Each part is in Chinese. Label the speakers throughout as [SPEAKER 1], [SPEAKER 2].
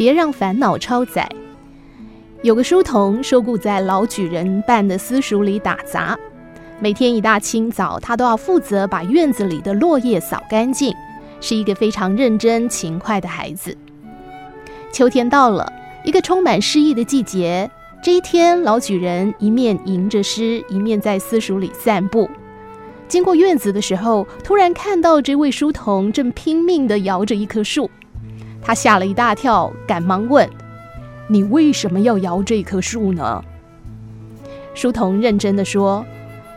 [SPEAKER 1] 别让烦恼超载。有个书童收雇在老举人办的私塾里打杂，每天一大清早，他都要负责把院子里的落叶扫干净，是一个非常认真勤快的孩子。秋天到了，一个充满诗意的季节。这一天，老举人一面吟着诗，一面在私塾里散步。经过院子的时候，突然看到这位书童正拼命地摇着一棵树，他吓了一大跳，赶忙问。你为什么要摇这棵树呢？书童认真的说：“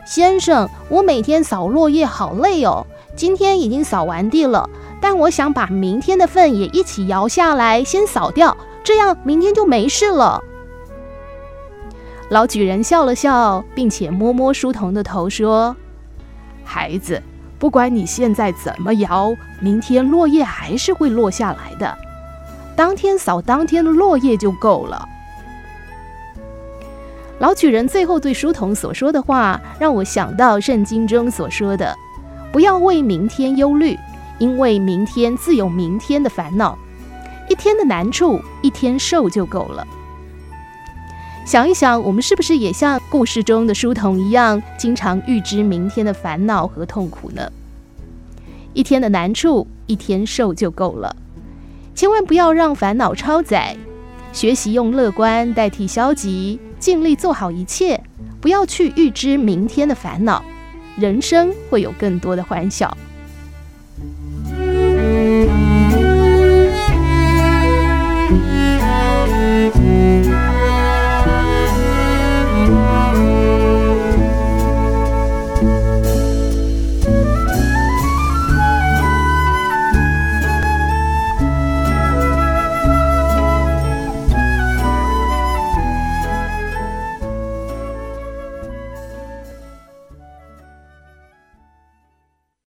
[SPEAKER 1] 先生，我每天扫落叶好累哦，今天已经扫完地了，但我想把明天的份也一起摇下来，先扫掉，这样明天就没事了。”老举人笑了笑，并且摸摸书童的头说：“孩子，不管你现在怎么摇，明天落叶还是会落下来的。”当天扫当天的落叶就够了。老举人最后对书童所说的话，让我想到圣经中所说的：“不要为明天忧虑，因为明天自有明天的烦恼。一天的难处，一天受就够了。”想一想，我们是不是也像故事中的书童一样，经常预知明天的烦恼和痛苦呢？一天的难处，一天受就够了。千万不要让烦恼超载，学习用乐观代替消极，尽力做好一切，不要去预知明天的烦恼，人生会有更多的欢笑。